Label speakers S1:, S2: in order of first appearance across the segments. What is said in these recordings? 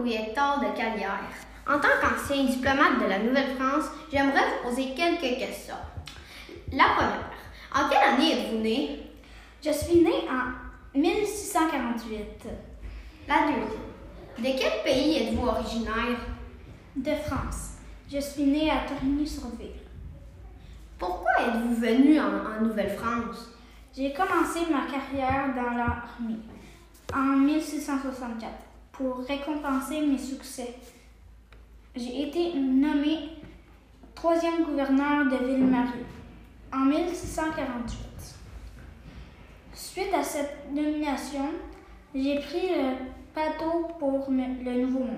S1: Hector de Calière. En tant qu'ancien diplomate de la Nouvelle-France, j'aimerais vous poser quelques questions. La première, en quelle année êtes-vous né?
S2: Je suis né en 1648.
S1: La deuxième, de quel pays êtes-vous originaire?
S2: De France. Je suis né à Torigny-sur-Ville.
S1: Pourquoi êtes-vous venu en, en Nouvelle-France?
S2: J'ai commencé ma carrière dans l'armée en 1664 pour récompenser mes succès. J'ai été nommé troisième gouverneur de Ville-Marie en 1648. Suite à cette nomination, j'ai pris le bateau pour le Nouveau Monde.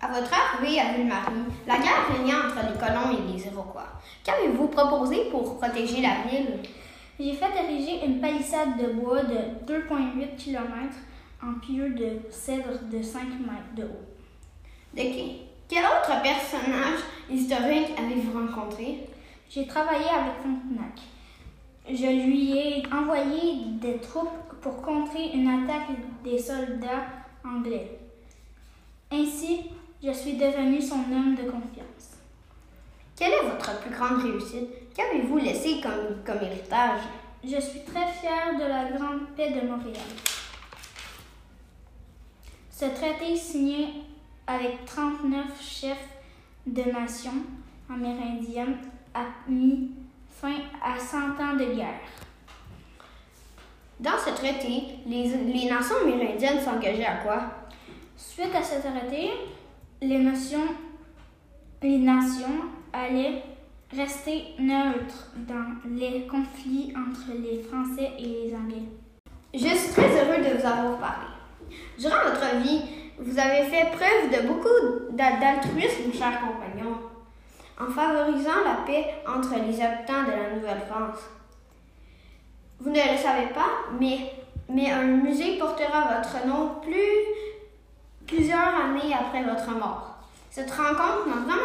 S1: À votre arrivée à Ville-Marie, la guerre régnait entre les colons et les Iroquois. Qu'avez-vous proposé pour protéger la ville?
S2: J'ai fait ériger une palissade de bois de 2,8 km en pieux de cèdre de 5 mètres de haut.
S1: De qui? Quel autre personnage historique avez-vous rencontré?
S2: J'ai travaillé avec Frontenac. Je lui ai envoyé des troupes pour contrer une attaque des soldats anglais. Ainsi, je suis devenu son homme de confiance.
S1: Quelle est votre plus grande réussite? Qu'avez-vous laissé comme, comme héritage?
S2: Je suis très fier de la Grande Paix de Montréal. Ce traité signé avec 39 chefs de nations amérindiennes a mis fin à 100 ans de guerre.
S1: Dans ce traité, les, les nations amérindiennes s'engageaient à quoi?
S2: Suite à ce traité, les nations, les nations allaient rester neutres dans les conflits entre les Français et les Anglais.
S1: Je suis très heureux de vous avoir parlé. Durant votre vie, vous avez fait preuve de beaucoup d'a- d'altruisme, chers compagnons, en favorisant la paix entre les habitants de la Nouvelle-France. Vous ne le savez pas, mais, mais un musée portera votre nom plus, plusieurs années après votre mort. Cette rencontre m'a vraiment